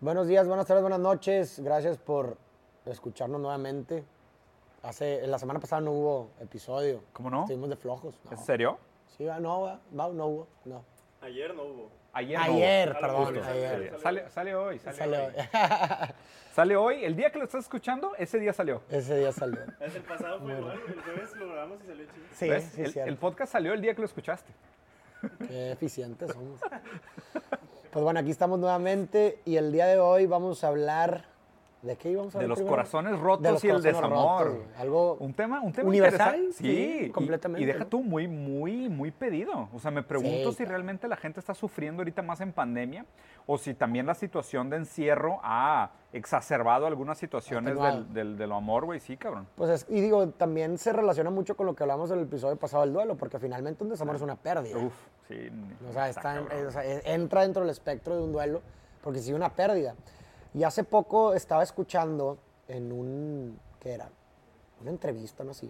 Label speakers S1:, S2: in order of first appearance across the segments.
S1: Buenos días, buenas tardes, buenas noches. Gracias por escucharnos nuevamente. Hace, la semana pasada no hubo episodio.
S2: ¿Cómo no?
S1: Estuvimos de flojos. No.
S2: ¿En serio?
S1: Sí, no, va, no hubo. No.
S3: Ayer no hubo.
S2: Ayer. no
S1: Ayer,
S2: hubo.
S1: perdón,
S2: Justo,
S1: ayer.
S2: Sale, sale hoy. Sale,
S1: Sale
S2: hoy.
S1: hoy.
S2: Sale hoy. El día que lo estás escuchando, ese día salió.
S1: Ese día salió.
S3: El pasado fue igual, el jueves lo grabamos y salió chido.
S1: Sí,
S2: ¿Ves?
S1: sí,
S2: el,
S1: cierto.
S2: el podcast salió el día que lo escuchaste.
S1: Qué eficientes somos. Pues bueno, aquí estamos nuevamente y el día de hoy vamos a hablar. ¿De qué íbamos a
S2: De
S1: hablar?
S2: los
S1: primero?
S2: corazones
S1: De
S2: rotos
S1: los
S2: y el desamor.
S1: rotos. Algo
S2: Un tema, un tema
S1: universal, sí,
S2: y-
S1: completamente,
S2: Y, deja
S1: ¿no?
S2: tú muy, muy, muy pedido. O sea, me pregunto
S1: Sí,
S2: si realmente la gente está sufriendo ahorita más en pandemia o si también la situación de encierro ha exacerbado algunas situaciones del, del, de lo amor, güey. Sí, cabrón.
S1: Pues es- y digo, también se relaciona mucho con lo que hablamos en el episodio pasado del duelo, porque finalmente un desamor es una pérdida.
S2: Uf, sí.
S1: O sea,
S2: está
S1: está en- o sea, e- entra dentro del espectro de un duelo, porque sí una pérdida. Y hace poco estaba escuchando en un, ¿qué era? Una entrevista, no sé.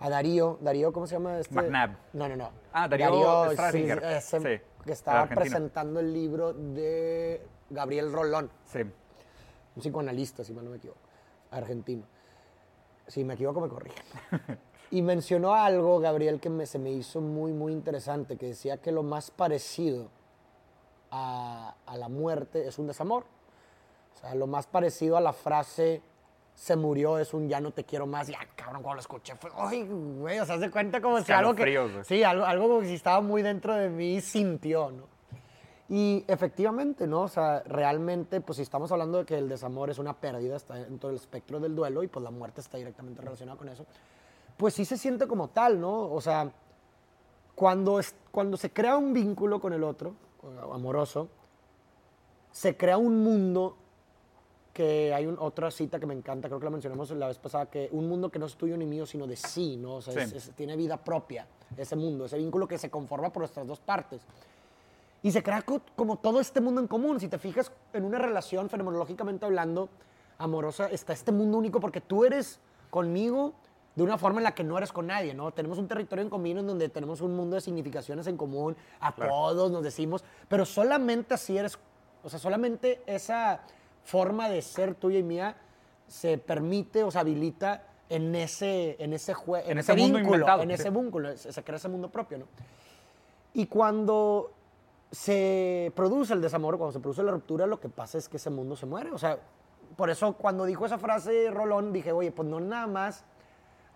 S1: A Darío, Darío, ¿cómo se llama este?
S2: McNabb.
S1: No, no, no.
S2: Ah, Darío Strasinger.
S1: ese
S2: Sí,
S1: que estaba presentando el libro de Gabriel Rolón,
S2: Sí.
S1: un psicoanalista, si mal no me equivoco, argentino. Si me equivoco, me corrigen. Y mencionó algo, Gabriel, que me- se me hizo muy, muy interesante, que decía que lo más parecido a, a la muerte es un desamor. O sea, lo más parecido a la frase se murió es un ya no te quiero más. Y, ah, cabrón, cuando lo escuché fue, ay, güey, o sea, se cuenta como si algo que...
S2: Güey.
S1: Sí, algo, algo como que si estaba muy dentro de mí sintió, ¿no? Y efectivamente, ¿no? O sea, realmente, pues si estamos hablando de que el desamor es una pérdida, está dentro del espectro del duelo y pues la muerte está directamente relacionada con eso, pues sí se siente como tal, ¿no? O sea, cuando, es, cuando se crea un vínculo con el otro, amoroso, se crea un mundo que hay un- otra cita que me encanta, creo que la mencionamos la vez pasada, que un mundo que no es tuyo ni mío, sino de sí, ¿no? O sea,
S2: Sí.
S1: es- es- tiene vida propia, ese mundo, ese vínculo que se conforma por nuestras dos partes. Y se crea co- como todo este mundo en común. Si te fijas en una relación, fenomenológicamente hablando, amorosa, está este mundo único porque tú eres conmigo de una forma en la que no eres con nadie, ¿no? Tenemos un territorio en común en donde tenemos un mundo de significaciones en común, a todos nos decimos, pero solamente así eres, o sea, solamente esa forma de ser tuya y mía se permite o se habilita en ese, en ese, jue- en
S2: En
S1: ese,
S2: ese mundo
S1: vínculo,
S2: inventado,
S1: en
S2: sí.
S1: ese vínculo, se se crea ese mundo propio, ¿no? Y cuando se produce el desamor, cuando se produce la ruptura, lo que pasa es que ese mundo se muere. O sea, por eso cuando dijo esa frase Rolón, dije, oye, pues no nada más,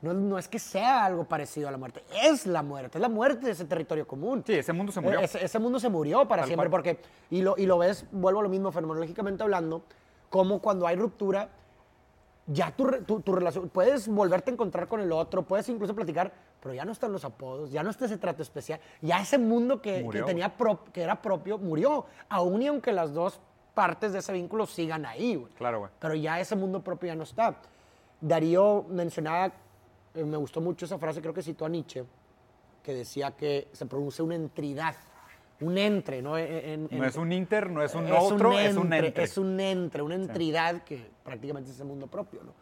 S1: no, no es que sea algo parecido a la muerte, es la muerte, es la muerte de ese territorio común.
S2: Sí, ese mundo se murió.
S1: E- Ese, ese mundo se murió para
S2: Tal
S1: siempre,
S2: cual.
S1: porque, y lo, y lo ves, vuelvo a lo mismo, fenomenológicamente hablando, como cuando hay ruptura, ya tu, tu, tu relación, puedes volverte a encontrar con el otro, puedes incluso platicar, pero ya no están los apodos, ya no está ese trato especial, ya ese mundo que, que
S2: Murió.
S1: tenía pro- que era propio murió, aún y aunque las dos partes de ese vínculo sigan ahí, güey.
S2: Claro, güey.
S1: Pero ya ese mundo propio ya no está. Darío mencionaba, eh, me gustó mucho esa frase, creo que citó a Nietzsche, que decía que se produce una entidad, un entre, ¿no? En- en-
S2: No es un inter, no es un
S1: es
S2: otro, es un entre.
S1: Es un entre, una entidad que prácticamente es ese mundo propio, ¿no?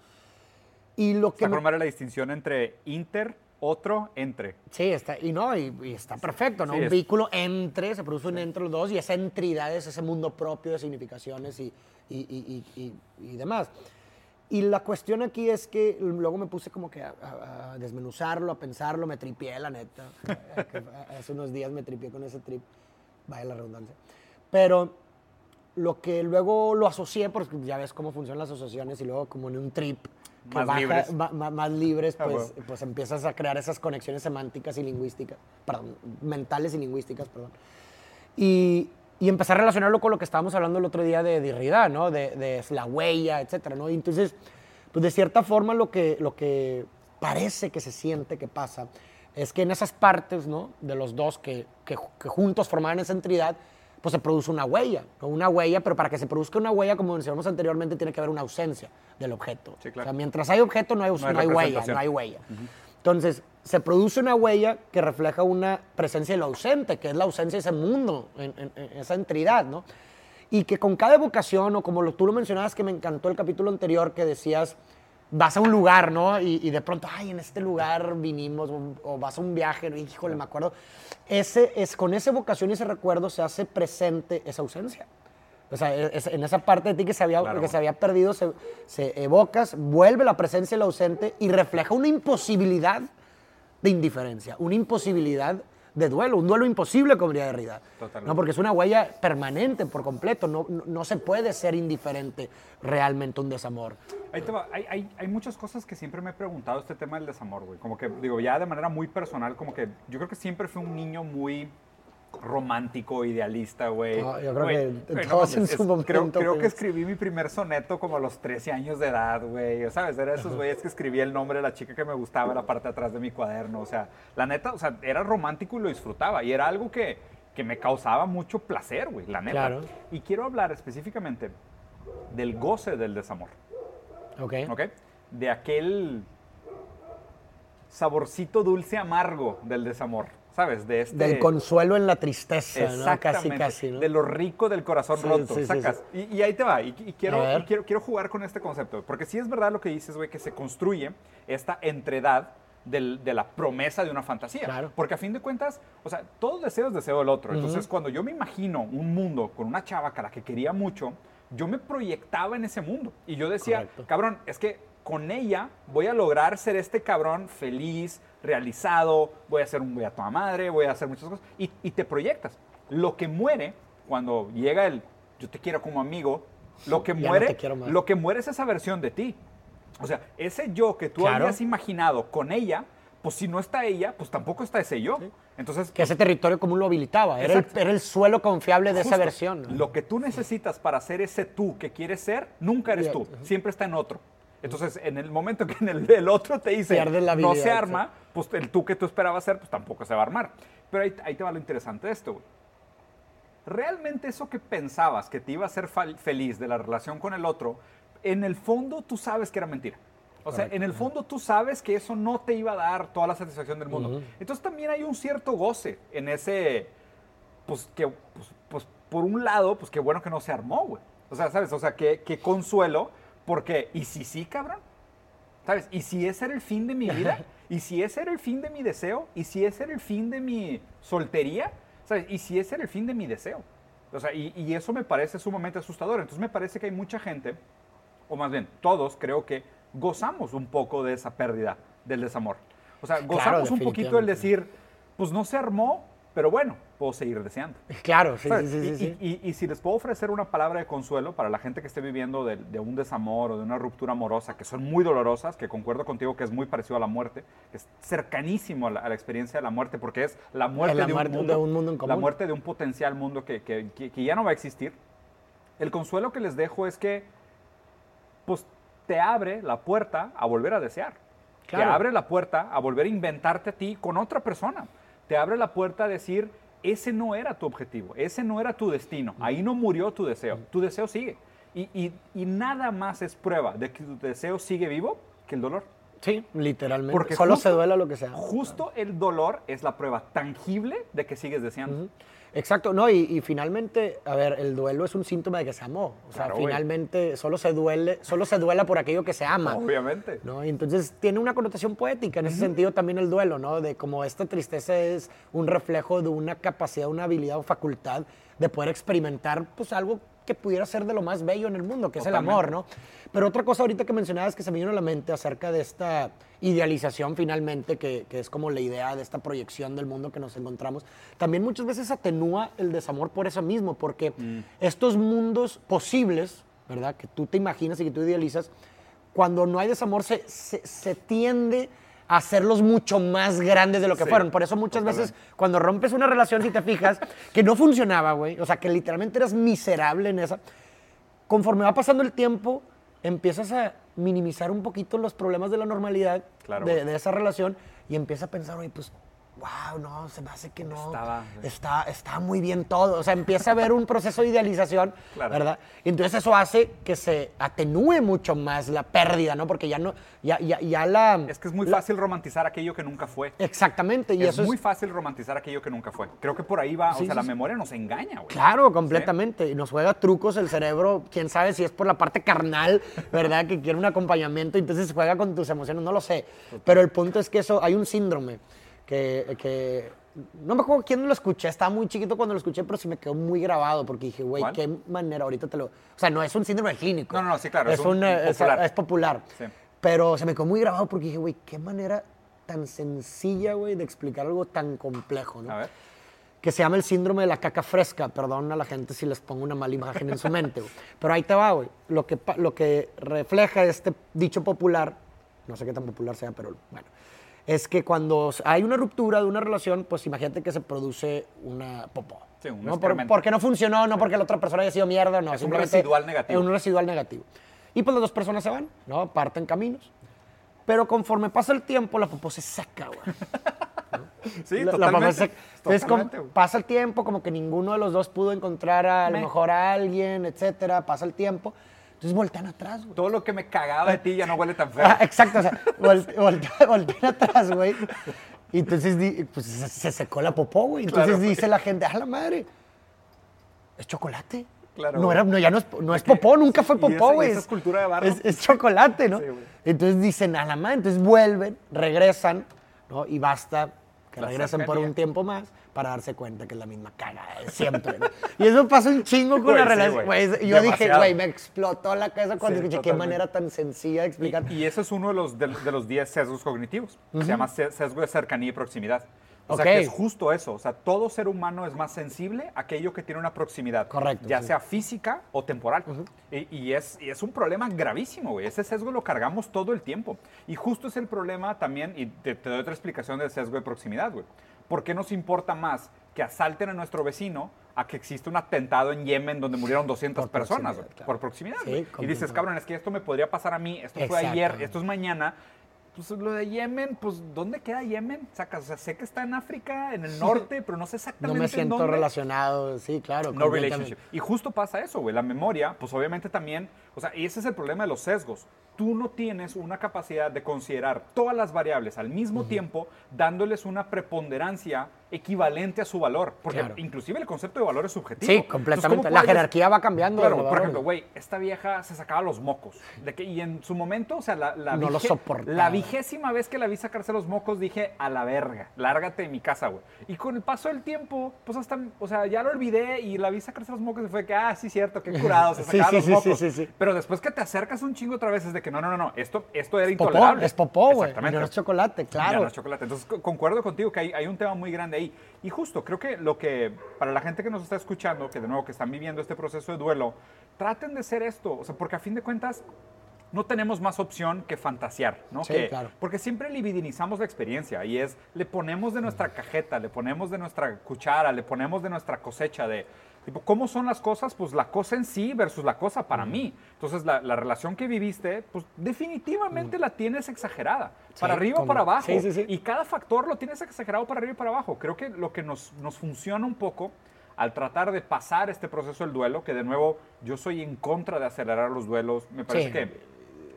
S1: Y lo que...
S2: Está
S1: me-
S2: formar la distinción entre inter, otro, entre.
S1: Sí, está, y no, y, y está perfecto, ¿no?
S2: Sí,
S1: un
S2: es-
S1: vínculo entre, se produce un entre los dos y esa entidad es ese mundo propio de significaciones y, y, y- y- y- y demás. Y la cuestión aquí es que luego me puse como que a, a- a desmenuzarlo, a pensarlo, me tripié, la neta. Hace unos días me tripié con ese trip, vaya la redundancia. Pero lo que luego lo asocié, porque ya ves cómo funcionan las asociaciones y luego como en un trip que
S2: Más
S1: baja-
S2: libres.
S1: ma- ma- más libres,
S2: Ah,
S1: pues, pues empiezas a crear esas conexiones semánticas y lingüísticas, perdón, mentales y lingüísticas, perdón. Y, y empecé a relacionarlo con lo que estábamos hablando el otro día de Derrida, ¿no? De, de la huella, etcétera, ¿no? Y entonces, pues de cierta forma lo que, lo que parece que se siente que pasa es que en esas partes, ¿no? De los dos que, que, que juntos formaban esa entidad, pues se produce una huella, ¿no? Una huella, pero para que se produzca una huella, como mencionamos anteriormente, tiene que haber una ausencia del objeto.
S2: Sí, claro.
S1: O sea, mientras hay objeto no hay,
S2: No hay
S1: no hay huella, no hay huella. Entonces, se produce una huella que refleja una presencia de lo ausente, que es la ausencia de ese mundo, en, en- esa entidad, ¿no? Y que con cada evocación, o como tú lo mencionabas, que me encantó el capítulo anterior, que decías, vas a un lugar, ¿no? Y, de pronto, ay, en este lugar vinimos, o, o vas a un viaje, ¿no? híjole, me acuerdo. Ese, es, con esa evocación y ese recuerdo se hace presente esa ausencia. O sea, e- es- en esa parte de ti que se había,
S2: Claro.
S1: que se había perdido, se, se evocas, vuelve la presencia del ausente y refleja una imposibilidad de indiferencia, una imposibilidad de duelo, un duelo imposible, como diría Derrida.
S2: Totalmente.
S1: ¿no? Porque es una huella permanente por completo, no, no, no se puede ser indiferente realmente a un desamor.
S2: Ahí te va. Hay, hay, hay muchas cosas que siempre me he preguntado este tema del desamor, güey. Como que, digo, ya de manera muy personal, como que yo creo que siempre fui un niño muy romántico, idealista, güey.
S1: No, yo creo
S2: Güey,
S1: que
S2: güey,
S1: todos en
S2: mames,
S1: su momento,
S2: Creo, que escribí mi primer soneto como a los 13 años de edad, güey. ¿Sabes? Era de esos güeyes que escribía el nombre de la chica que me gustaba en la parte de atrás de mi cuaderno. O sea, la neta, o sea, era romántico y lo disfrutaba. Y era algo que, que me causaba mucho placer, güey, la neta.
S1: Claro.
S2: Y quiero hablar específicamente del goce del desamor.
S1: ¿Ok?
S2: ¿ok? De aquel saborcito dulce amargo del desamor, ¿sabes? De este...
S1: Del consuelo en la tristeza, ¿no? Casi,
S2: Exactamente,
S1: casi, ¿no?
S2: de lo rico del corazón
S1: Sí,
S2: roto,
S1: sí, sí,
S2: sacas. Y, y ahí te va, y, y quiero, y quiero, quiero jugar con este concepto, porque sí es verdad lo que dices, güey, que se construye esta entredad del- de la promesa de una fantasía.
S1: Claro.
S2: Porque a fin de cuentas, o sea, todo deseo es deseo del otro. Entonces, cuando yo me imagino un mundo con una chava a la que quería mucho, yo me proyectaba en ese mundo. Y yo decía,
S1: Correcto.
S2: cabrón, es que con ella voy a lograr ser este cabrón feliz, realizado, voy a ser un voy a toda madre, voy a hacer muchas cosas. Y, y te proyectas. Lo que muere cuando llega el yo te quiero como amigo, lo que
S1: Ya
S2: muere, lo que muere es esa versión de ti. O sea, ese yo que tú
S1: Claro.
S2: habías imaginado con ella, pues si no está ella, pues tampoco está ese yo. Entonces,
S1: Que ese territorio común lo habilitaba, era el,
S2: Exacto.
S1: era el suelo confiable de esa versión. ¿no?
S2: Lo que tú necesitas para ser ese tú que quieres ser, nunca eres tú, siempre está en otro. Entonces, en el momento que en el, el otro te dice
S1: la
S2: no se arma, pues el tú que tú esperabas ser, pues tampoco se va a armar. Pero ahí, ahí te va lo interesante de esto, güey. Realmente eso que pensabas que te iba a hacer feliz de la relación con el otro, en el fondo tú sabes que era mentira. O sea, en el fondo tú sabes que eso no te iba a dar toda la satisfacción del mundo.
S1: Ujú.
S2: Entonces también hay un cierto goce en ese, pues que, pues, pues, por un lado, pues qué bueno que no se armó, güey. O sea, ¿sabes? O sea, qué, qué consuelo, porque, ¿y si sí, cabrón? ¿Sabes? ¿Y si ese era el fin de mi vida? ¿Y si ese era el fin de mi deseo? ¿Y si ese era el fin de mi soltería? ¿Sabes? ¿Y si ese era el fin de mi deseo? O sea, y, y eso me parece sumamente asustador. Entonces me parece que hay mucha gente, o más bien todos, creo que gozamos un poco de esa pérdida del desamor. O sea, gozamos un poquito el decir, pues no se armó, pero bueno, puedo seguir deseando.
S1: Claro, sí,
S2: ¿Sabes?
S1: sí, sí,
S2: y,
S1: sí.
S2: y- y- y si les puedo ofrecer una palabra de consuelo para la gente que esté viviendo de, de un desamor o de una ruptura amorosa, que son muy dolorosas, que concuerdo contigo que es muy parecido a la muerte, que es cercanísimo a la, a la experiencia de la muerte, porque es la muerte,
S1: la
S2: de,
S1: muerte
S2: un mundo,
S1: de un mundo en
S2: la
S1: común.
S2: muerte de un potencial mundo que, que- que- que ya no va a existir. El consuelo que les dejo es que, pues, te abre la puerta a volver a desear. Te
S1: Claro.
S2: abre la puerta a volver a inventarte a ti con otra persona. Te abre la puerta a decir, ese no era tu objetivo, ese no era tu destino, ahí no murió tu deseo, tu deseo sigue. Y, y- nada más es prueba de que tu deseo sigue vivo que el dolor.
S1: Sí, literalmente.
S2: Porque
S1: Solo
S2: justo-
S1: se duela lo que sea.
S2: Justo el dolor es la prueba tangible de que sigues deseando.
S1: Exacto, no, y, y finalmente, a ver, el duelo es un síntoma de que se amó. O sea,
S2: Claro, güey.
S1: finalmente solo se duele, solo se duela por aquello que se ama.
S2: Obviamente.
S1: ¿no? Y entonces tiene una connotación poética en ese sentido también el duelo, ¿no? De como esta tristeza es un reflejo de una capacidad, una habilidad o facultad de poder experimentar pues algo que pudiera ser de lo más bello en el mundo, que es el amor, ¿no? Pero otra cosa ahorita que mencionabas que se me vino a la mente acerca de esta idealización finalmente, que, que es como la idea de esta proyección del mundo que nos encontramos, también muchas veces atenúa el desamor por eso mismo, porque estos mundos posibles, ¿verdad? Que tú te imaginas y que tú idealizas, cuando no hay desamor se, se, se tiende hacerlos mucho más grandes de lo que
S2: Sí,
S1: fueron. Por eso muchas veces cuando rompes una relación, si te fijas, que no funcionaba, güey, o sea, que literalmente eras miserable en esa, conforme va pasando el tiempo, empiezas a minimizar un poquito los problemas de la normalidad
S2: Claro,
S1: de, de esa relación y empiezas a pensar, oye, pues, wow, no, se me hace que no.
S2: Estaba-
S1: Está, está muy bien todo. O sea, empieza a haber un proceso de idealización,
S2: Claro.
S1: ¿verdad? Y entonces eso hace que se atenúe mucho más la pérdida, ¿no? Porque ya no, ya, ya, ya la...
S2: Es que es muy
S1: la-
S2: fácil romantizar aquello que nunca fue.
S1: Exactamente, y
S2: es
S1: eso
S2: muy
S1: es...
S2: fácil romantizar aquello que nunca fue. Creo que por ahí va,
S1: Sí,
S2: o sea,
S1: sí,
S2: la
S1: sí.
S2: memoria nos engaña, güey.
S1: Claro, completamente. Y nos juega trucos el cerebro, quién sabe si es por la parte carnal, ¿verdad? Que quiere un acompañamiento, entonces juega con tus emociones, no lo sé. Pero el punto es que eso, hay un síndrome que, que no me acuerdo quién lo escuché, estaba muy chiquito cuando lo escuché, pero sí me quedó muy grabado porque dije, güey, qué manera, ahorita te lo... O sea, no es un síndrome clínico.
S2: No, no, no, sí, claro,
S1: Es,
S2: es un-
S1: un, es-
S2: popular.
S1: es popular.
S2: Sí.
S1: Pero se me quedó muy grabado porque dije, güey, qué manera tan sencilla, güey, de explicar algo tan complejo, ¿no?
S2: A ver.
S1: que se llama el síndrome de la caca fresca. Perdón a la gente si les pongo una mala imagen en su mente, güey. Pero ahí te va, güey. Lo que, lo que refleja este dicho popular, no sé qué tan popular sea, pero bueno, es que cuando hay una ruptura de una relación, pues imagínate que se produce una popó.
S2: Sí, un
S1: ¿no? Por- porque no funcionó, no porque la otra persona haya sido mierda, no.
S2: Es un residual negativo.
S1: Es un residual negativo. Y pues las dos personas se van, ¿no? Parten caminos. Pero conforme pasa el tiempo, la popó se seca, güey.
S2: Sí,
S1: La-
S2: totalmente.
S1: se- Entonces, como
S2: Totalmente,
S1: pasa el tiempo, como que ninguno de los dos pudo encontrar a, lo
S2: Me.
S1: mejor a alguien, etcétera, pasa el tiempo. Entonces voltean atrás, güey.
S2: Todo lo que me cagaba de ti ya no huele tan feo.
S1: Ah, exacto, o sea, volte- volte- voltean atrás, güey. Y entonces pues, se, se secó la popó, güey. Entonces
S2: Claro, güey.
S1: dice la gente, ¡a la madre! ¿Es chocolate?
S2: Claro,
S1: No, era, no, ya no es, no es popó, nunca fue popó, güey.
S2: esa escultura de barro.
S1: Es, es chocolate, ¿no?
S2: Sí,
S1: entonces dicen, a la madre, entonces vuelven, regresan, ¿no? Y basta que
S2: La
S1: regresen por
S2: cercanía.
S1: un tiempo más para darse cuenta que es la misma cagada de siempre. ¿no? Y eso pasa un chingo con
S2: Güey,
S1: la
S2: sí,
S1: relación.
S2: güey.
S1: güey. Yo dije, güey, me explotó la cabeza cuando
S2: Sí,
S1: escuché qué manera tan sencilla de explicar.
S2: Y, y ese es uno de los, de, de los 10 sesgos cognitivos. Se llama se- sesgo de cercanía y proximidad. O sea, que es justo eso. O sea, todo ser humano es más sensible a aquello que tiene una proximidad.
S1: Correcto,
S2: Ya
S1: sí.
S2: sea física o temporal. y, y es, y es un problema gravísimo, güey. Ese sesgo lo cargamos todo el tiempo. Y justo es el problema también, y te, te doy otra explicación del sesgo de proximidad, güey. ¿Por qué nos importa más que asalten a nuestro vecino a que existe un atentado en Yemen donde murieron 200
S1: Por
S2: personas,
S1: claro.
S2: Por proximidad,
S1: Sí.
S2: Y dices, cabrón, es que esto me podría pasar a mí, esto fue ayer, esto es mañana. Pues lo de Yemen, pues ¿dónde queda Yemen? Sacas, o sea, sé que está en África, en el norte, pero no sé
S1: No
S2: exactamente
S1: me
S2: en
S1: siento
S2: dónde.
S1: relacionado, sí, claro.
S2: No relationship. Y justo pasa eso, güey. La memoria, pues obviamente también, o sea, y ese es el problema de los sesgos. Tú no tienes una capacidad de considerar todas las variables al mismo tiempo, dándoles una preponderancia equivalente a su valor. Porque
S1: Claro.
S2: inclusive el concepto de valor es subjetivo.
S1: Sí,
S2: Entonces,
S1: completamente.
S2: ¿cómo
S1: La jerarquía va cambiando.
S2: Claro, por ejemplo,
S1: güey.
S2: esta vieja se sacaba los mocos. De que, y en su momento, o sea, la, la,
S1: No lo
S2: vige-
S1: soportaba.
S2: la vigésima vez que la vi sacarse los mocos, dije, a la verga, lárgate de mi casa, güey. Y con el paso del tiempo, pues hasta, o sea, ya lo olvidé y la vi sacarse los mocos y fue que, ah, sí, cierto, qué curado, se sacaba
S1: sí,
S2: los
S1: sí,
S2: mocos.
S1: sí, sí, sí.
S2: Pero después que te acercas un chingo otra vez, es de que no, no, no, no, esto, esto era
S1: Popó,
S2: intolerable.
S1: es popó, güey.
S2: Exactamente.
S1: No es chocolate, claro.
S2: no es chocolate. Entonces, co- concuerdo contigo que hay, hay un tema muy grande ahí. Y justo, creo que lo que, para la gente que nos está escuchando, que de nuevo, que están viviendo este proceso de duelo, traten de ser esto. O sea, porque a fin de cuentas, no tenemos más opción que fantasear, ¿no?
S1: Sí,
S2: Que-
S1: claro.
S2: Porque siempre libidinizamos la experiencia y es, le ponemos de nuestra cajeta, le ponemos de nuestra cuchara, le ponemos de nuestra cosecha de, tipo, ¿cómo son las cosas? Pues la cosa en sí versus la cosa para mí. Entonces, la, la relación que viviste, pues definitivamente la tienes exagerada.
S1: Sí,
S2: para arriba o para abajo.
S1: sí, sí, sí.
S2: Y cada factor lo tienes exagerado para arriba y para abajo. Creo que lo que nos, nos funciona un poco al tratar de pasar este proceso del duelo, que de nuevo yo soy en contra de acelerar los duelos, me parece
S1: Sí.
S2: que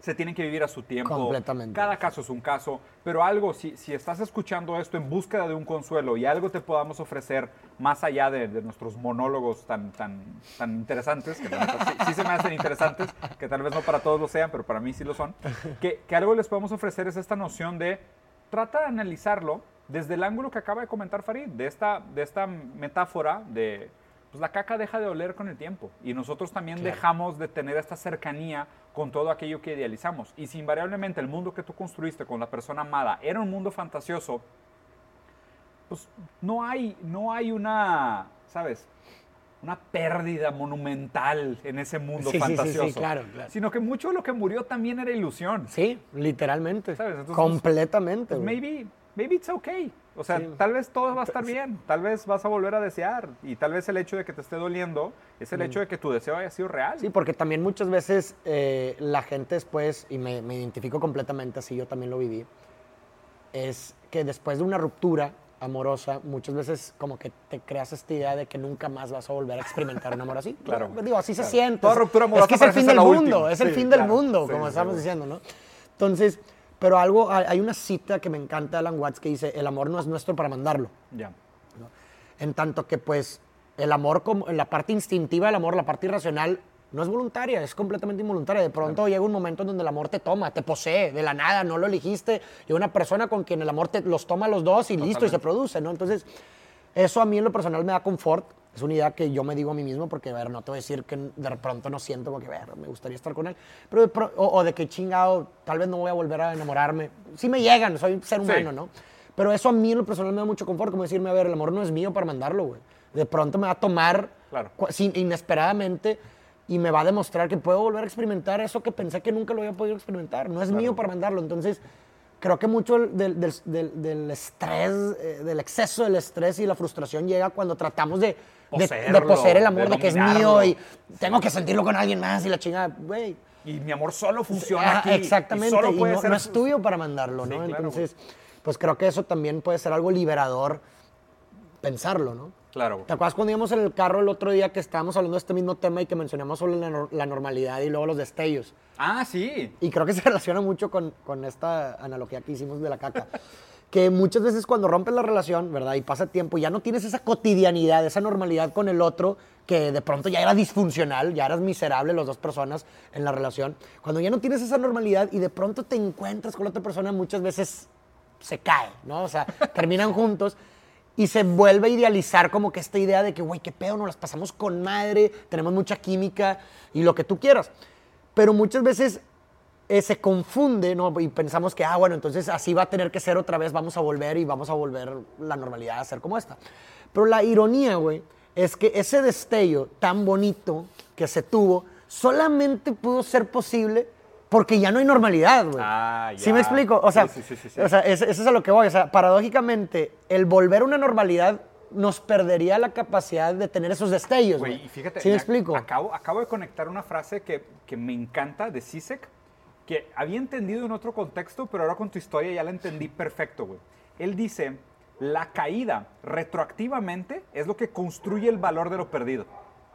S2: se tienen que vivir a su tiempo.
S1: Completamente.
S2: Cada caso es un caso, pero algo, si, si estás escuchando esto en búsqueda de un consuelo y algo te podamos ofrecer más allá de, de nuestros monólogos tan, tan, tan interesantes, que sí, sí se me hacen interesantes, que tal vez no para todos lo sean, pero para mí sí lo son, que, que algo les podemos ofrecer es esta noción de trata de analizarlo desde el ángulo que acaba de comentar Farid, de esta, de esta metáfora de, pues la caca deja de oler con el tiempo y nosotros también
S1: Claro.
S2: dejamos de tener esta cercanía con todo aquello que idealizamos. Y si invariablemente el mundo que tú construiste con la persona amada era un mundo fantasioso, pues no hay, no hay una, ¿sabes? Una pérdida monumental en ese mundo
S1: Sí, sí, sí, sí,
S2: fantasioso.
S1: claro, claro.
S2: Sino que mucho de lo que murió también era ilusión.
S1: Sí, literalmente.
S2: ¿Sabes? Entonces,
S1: Completamente.
S2: Pues
S1: güey.
S2: maybe, maybe it's okay. O sea,
S1: Sí.
S2: tal vez todo va a estar bien, tal vez vas a volver a desear y tal vez el hecho de que te esté doliendo es el hecho de que tu deseo haya sido real.
S1: Mm. Sí, porque también muchas veces eh, la gente después, y me, me identifico completamente así, yo también lo viví, es que después de una ruptura amorosa, muchas veces como que te creas esta idea de que nunca más vas a volver a experimentar un amor así.
S2: Claro,
S1: Digo, así
S2: claro.
S1: se siente.
S2: Toda ruptura amorosa
S1: Es que es el fin del mundo, es el
S2: Sí,
S1: fin del
S2: claro.
S1: mundo,
S2: Sí,
S1: como estamos diciendo, ¿no? Entonces, pero algo, hay una cita que me encanta de Alan Watts que dice, el amor no es nuestro para mandarlo.
S2: Ya.
S1: En tanto que, pues, el amor, como, la parte instintiva del amor, la parte irracional, no es voluntaria, es completamente involuntaria. De pronto llega un momento en donde el amor te toma, te posee, de la nada, no lo elegiste. Y una persona con quien el amor te los toma los dos y listo, y se produce, ¿no? Entonces, eso a mí en lo personal me da confort. Es una idea que yo me digo a mí mismo porque, a ver, no te voy a decir que de pronto no siento como que, a ver, me gustaría estar con él. Pero de pro- o, o de que chingado, tal vez no voy a volver a enamorarme. Sí me llegan, soy un ser humano, ¿no? Pero eso a mí en lo personal me da mucho confort, como decirme, a ver, el amor no es mío para mandarlo, güey. De pronto me va a tomar
S2: Claro.
S1: sin- inesperadamente y me va a demostrar que puedo volver a experimentar eso que pensé que nunca lo había podido experimentar. No es mío para mandarlo. Entonces, creo que mucho del, del- del- del estrés, eh, del exceso del estrés y la frustración llega cuando tratamos de, de- poseer el amor,
S2: de
S1: de, que es mío y tengo que sentirlo con alguien más y la chingada, güey.
S2: Y mi amor solo funciona aquí.
S1: Exactamente,
S2: Y solo
S1: y no,
S2: ser
S1: no es tuyo para mandarlo,
S2: Sí,
S1: ¿no?
S2: claro,
S1: Entonces, pues creo que eso también puede ser algo liberador pensarlo, ¿no?
S2: Claro.
S1: ¿Te acuerdas cuando íbamos en el carro el otro día que estábamos hablando de este mismo tema y que mencionamos sobre la normalidad y luego los destellos?
S2: Ah, sí.
S1: Y creo que se relaciona mucho con, con esta analogía que hicimos de la caca. que muchas veces cuando rompes la relación, ¿verdad? Y pasa tiempo, ya no tienes esa cotidianidad, esa normalidad con el otro, que de pronto ya era disfuncional, ya eras miserable las dos personas en la relación. Cuando ya no tienes esa normalidad y de pronto te encuentras con la otra persona, muchas veces se cae, ¿no? O sea, terminan juntos y se vuelve a idealizar como que esta idea de que, güey, qué pedo, nos las pasamos con madre, tenemos mucha química y lo que tú quieras. Pero muchas veces eh, se confunde, ¿no? Y pensamos que, ah, bueno, entonces así va a tener que ser otra vez, vamos a volver y vamos a volver la normalidad a ser como esta. Pero la ironía, güey, es que ese destello tan bonito que se tuvo solamente pudo ser posible porque ya no hay normalidad, güey.
S2: Ah,
S1: ¿Sí
S2: ya.
S1: me explico? O sea,
S2: Sí, sí, sí, sí, sí.
S1: o sea eso, eso es a lo que voy. O sea, paradójicamente, el volver a una normalidad nos perdería la capacidad de tener esos destellos,
S2: Güey, y fíjate,
S1: ¿Sí me
S2: me
S1: explico?
S2: Acabo, acabo de conectar una frase que, que me encanta de Sisek, que había entendido en otro contexto, pero ahora con tu historia ya la entendí perfecto, güey. Él dice, la caída retroactivamente es lo que construye el valor de lo perdido.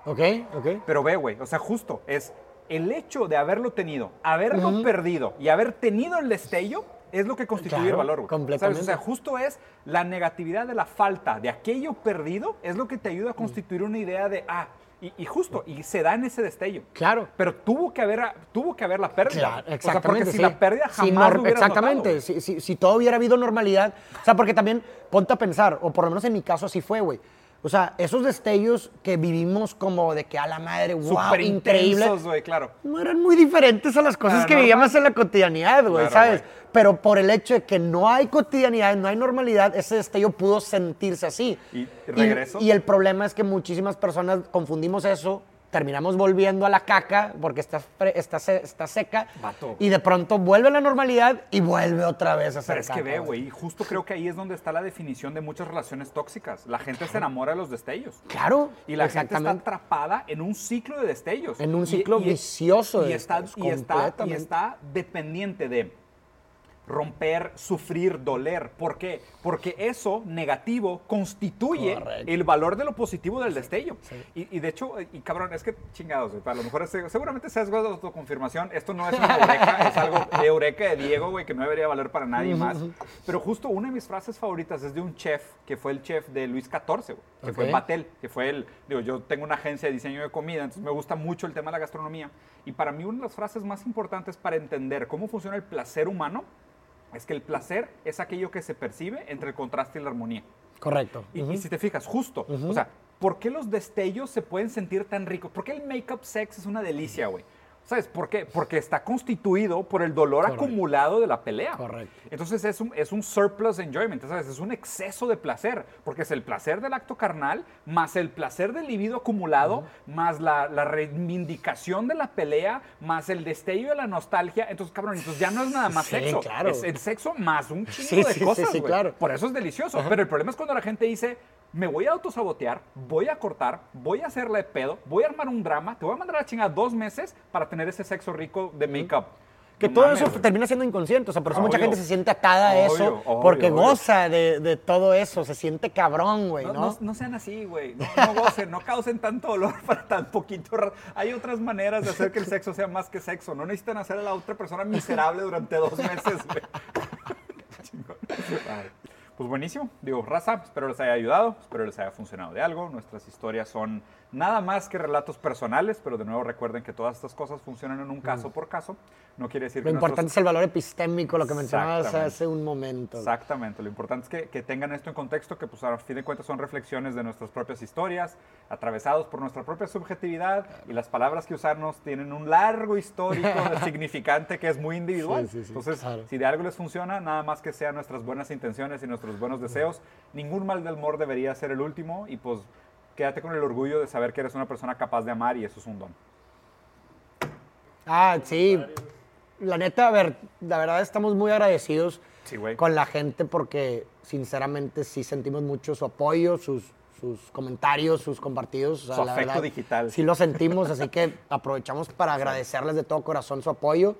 S1: Ok, ok.
S2: Pero ve, güey, o sea, justo es el hecho de haberlo tenido, haberlo perdido y haber tenido el destello es lo que constituye
S1: Claro,
S2: el valor, güey.
S1: completamente.
S2: ¿Sabes? O sea, justo es la negatividad de la falta de aquello perdido es lo que te ayuda a constituir una idea de, ah, y, y justo, y se da en ese destello.
S1: Claro.
S2: Pero tuvo que haber, tuvo que haber la pérdida.
S1: Claro,
S2: O sea,
S1: exactamente.
S2: porque si
S1: sí.
S2: la pérdida
S1: Si
S2: jamás lo hubieras
S1: Exactamente.
S2: notado,
S1: si, si- si todo hubiera habido normalidad. O sea, porque también ponte a pensar, o por lo menos en mi caso así fue, güey. O sea, esos destellos que vivimos como de que a la madre, wow, increíble.
S2: intensos, güey, claro.
S1: no eran muy diferentes a las cosas
S2: Ah,
S1: que vivíamos en la cotidianidad, güey,
S2: Claro,
S1: ¿sabes?
S2: güey.
S1: Pero por el hecho de que no hay cotidianidad, no hay normalidad, ese destello pudo sentirse así.
S2: Y regreso.
S1: Y, el problema es que muchísimas personas confundimos eso, terminamos volviendo a la caca porque está, está, está seca
S2: Vato.
S1: y de pronto vuelve a la normalidad y vuelve otra vez a ser
S2: Pero es que
S1: caca,
S2: ve, güey, y justo creo que ahí es donde está la definición de muchas relaciones tóxicas. La gente se enamora de los destellos.
S1: Claro,
S2: Y la gente está atrapada en un ciclo de destellos.
S1: En un ciclo
S2: y-
S1: vicioso de
S2: y está,
S1: destellos,
S2: y, está, y está dependiente de romper, sufrir, doler. ¿Por qué? Porque eso negativo constituye
S1: Correcto.
S2: el valor de lo positivo del destello. Y, y de hecho, y cabrón, es que chingados, para lo mejor es- seguramente seas de autoconfirmación. Esto no es una eureka, es algo de eureka de Diego, güey, que no debería valer para nadie más. Pero justo una de mis frases favoritas es de un chef, que fue el chef de Luis XIV, güey, que fue
S1: Ok.
S2: Batel, que fue el, digo, yo tengo una agencia de diseño de comida, entonces me gusta mucho el tema de la gastronomía. Y para mí una de las frases más importantes para entender cómo funciona el placer humano es que el placer es aquello que se percibe entre el contraste y la armonía.
S1: Correcto.
S2: Y, si te fijas, justo, o sea, ¿por qué los destellos se pueden sentir tan ricos? ¿Por qué el make-up sex es una delicia, güey? ¿Sabes por qué? Porque está constituido por el dolor
S1: Correcto.
S2: acumulado de la pelea.
S1: Correcto.
S2: Entonces es un, es un surplus enjoyment, ¿sabes? Es un exceso de placer, porque es el placer del acto carnal, más el placer del libido acumulado, más la, la reivindicación de la pelea, más el destello de la nostalgia. Entonces, cabrón, entonces ya no es nada más
S1: Sí,
S2: sexo,
S1: claro.
S2: es el sexo más un chingo
S1: Sí,
S2: de
S1: sí,
S2: cosas,
S1: claro.
S2: Por eso es delicioso. Pero el problema es cuando la gente dice, me voy a autosabotear, voy a cortar, voy a hacerle pedo, voy a armar un drama, te voy a mandar a la chingada dos meses para tener ese sexo rico de make-up.
S1: Que
S2: No
S1: todo
S2: mames,
S1: eso
S2: güey.
S1: termina siendo inconsciente, o sea, por eso mucha gente se siente atada a eso,
S2: obvio,
S1: porque
S2: obvio.
S1: goza de, de todo eso, se siente cabrón, güey,
S2: No,
S1: ¿no?
S2: no- no sean así, güey. No, gocen, no causen tanto dolor para tan poquito. Hay otras maneras de hacer que el sexo sea más que sexo. No necesitan hacer a la otra persona miserable durante dos meses, güey. Pues buenísimo. Digo, raza, espero les haya ayudado, espero les haya funcionado de algo. Nuestras historias son Nada más que relatos personales, pero de nuevo recuerden que todas estas cosas funcionan en un
S1: Mm.
S2: caso por caso. No quiere decir
S1: Lo
S2: que
S1: importante
S2: nuestros-
S1: es el valor epistémico, lo que mencionabas hace un momento.
S2: Exactamente, lo importante es que, que tengan esto en contexto, que pues a fin de cuentas son reflexiones de nuestras propias historias, atravesados por nuestra propia subjetividad y las palabras que usarnos tienen un largo histórico significante que es muy individual.
S1: Sí, sí, sí,
S2: Entonces,
S1: claro.
S2: si de algo les funciona, nada más que sean nuestras buenas intenciones y nuestros buenos deseos, ningún mal del humor debería ser el último y pues quédate con el orgullo de saber que eres una persona capaz de amar y eso es un don.
S1: Ah, sí. La neta, a ver, la verdad estamos muy agradecidos
S2: Sí,
S1: con la gente porque sinceramente sí sentimos mucho su apoyo, sus, sus comentarios, sus compartidos. o sea,
S2: Su
S1: la
S2: afecto
S1: verdad,
S2: digital.
S1: Sí lo sentimos, así que aprovechamos para agradecerles de todo corazón su apoyo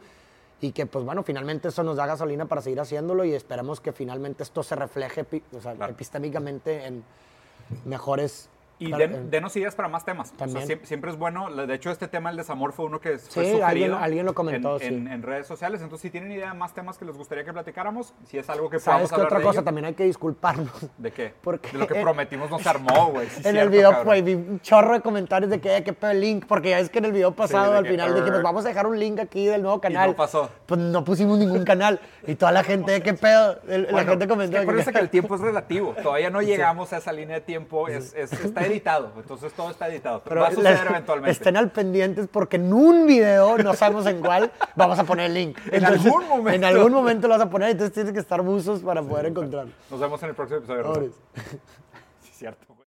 S1: y que pues bueno, finalmente eso nos da gasolina para seguir haciéndolo y esperemos que finalmente esto se refleje epi- o sea,
S2: Claro.
S1: epistémicamente en mejores...
S2: Y
S1: para-
S2: den- denos ideas para más temas. O sea, siempre, siempre es bueno. De hecho, este tema, el desamor, fue uno que fue
S1: Sí,
S2: sugerido
S1: alguien- alguien lo comentó,
S2: en,
S1: sí.
S2: en- en redes sociales. Entonces, si tienen idea de más temas que les gustaría que platicáramos, si es algo que
S1: ¿Sabes
S2: podamos
S1: qué
S2: hablar
S1: otra
S2: de
S1: cosa?
S2: ello,
S1: También hay que disculparnos.
S2: ¿De qué?
S1: Porque
S2: de lo que prometimos no se armó, güey. sí,
S1: en el
S2: cierto,
S1: video,
S2: cabrón.
S1: pues, vi un chorro de comentarios de que, qué pedo el link, porque ya ves que en el video pasado, al
S2: que,
S1: final dijimos,
S2: "Arr".
S1: vamos a dejar un link aquí del nuevo canal.
S2: no pasó.
S1: Pues no pusimos ningún canal. Y toda la gente, "Eh, qué pedo, El- la
S2: Bueno,
S1: gente comentó.
S2: es que
S1: que-
S2: que el tiempo es relativo. Todavía no llegamos a esa línea de tiempo. Es, es- está editado. Entonces, todo está editado. Pero, va a suceder eventualmente.
S1: Estén al pendientes porque en un video, no sabemos en cuál, vamos a poner el link.
S2: En algún momento.
S1: En algún momento lo vas a poner, entonces tienes que estar buzos para poder encontrarlo.
S2: Nos vemos en el próximo episodio. Sí, cierto.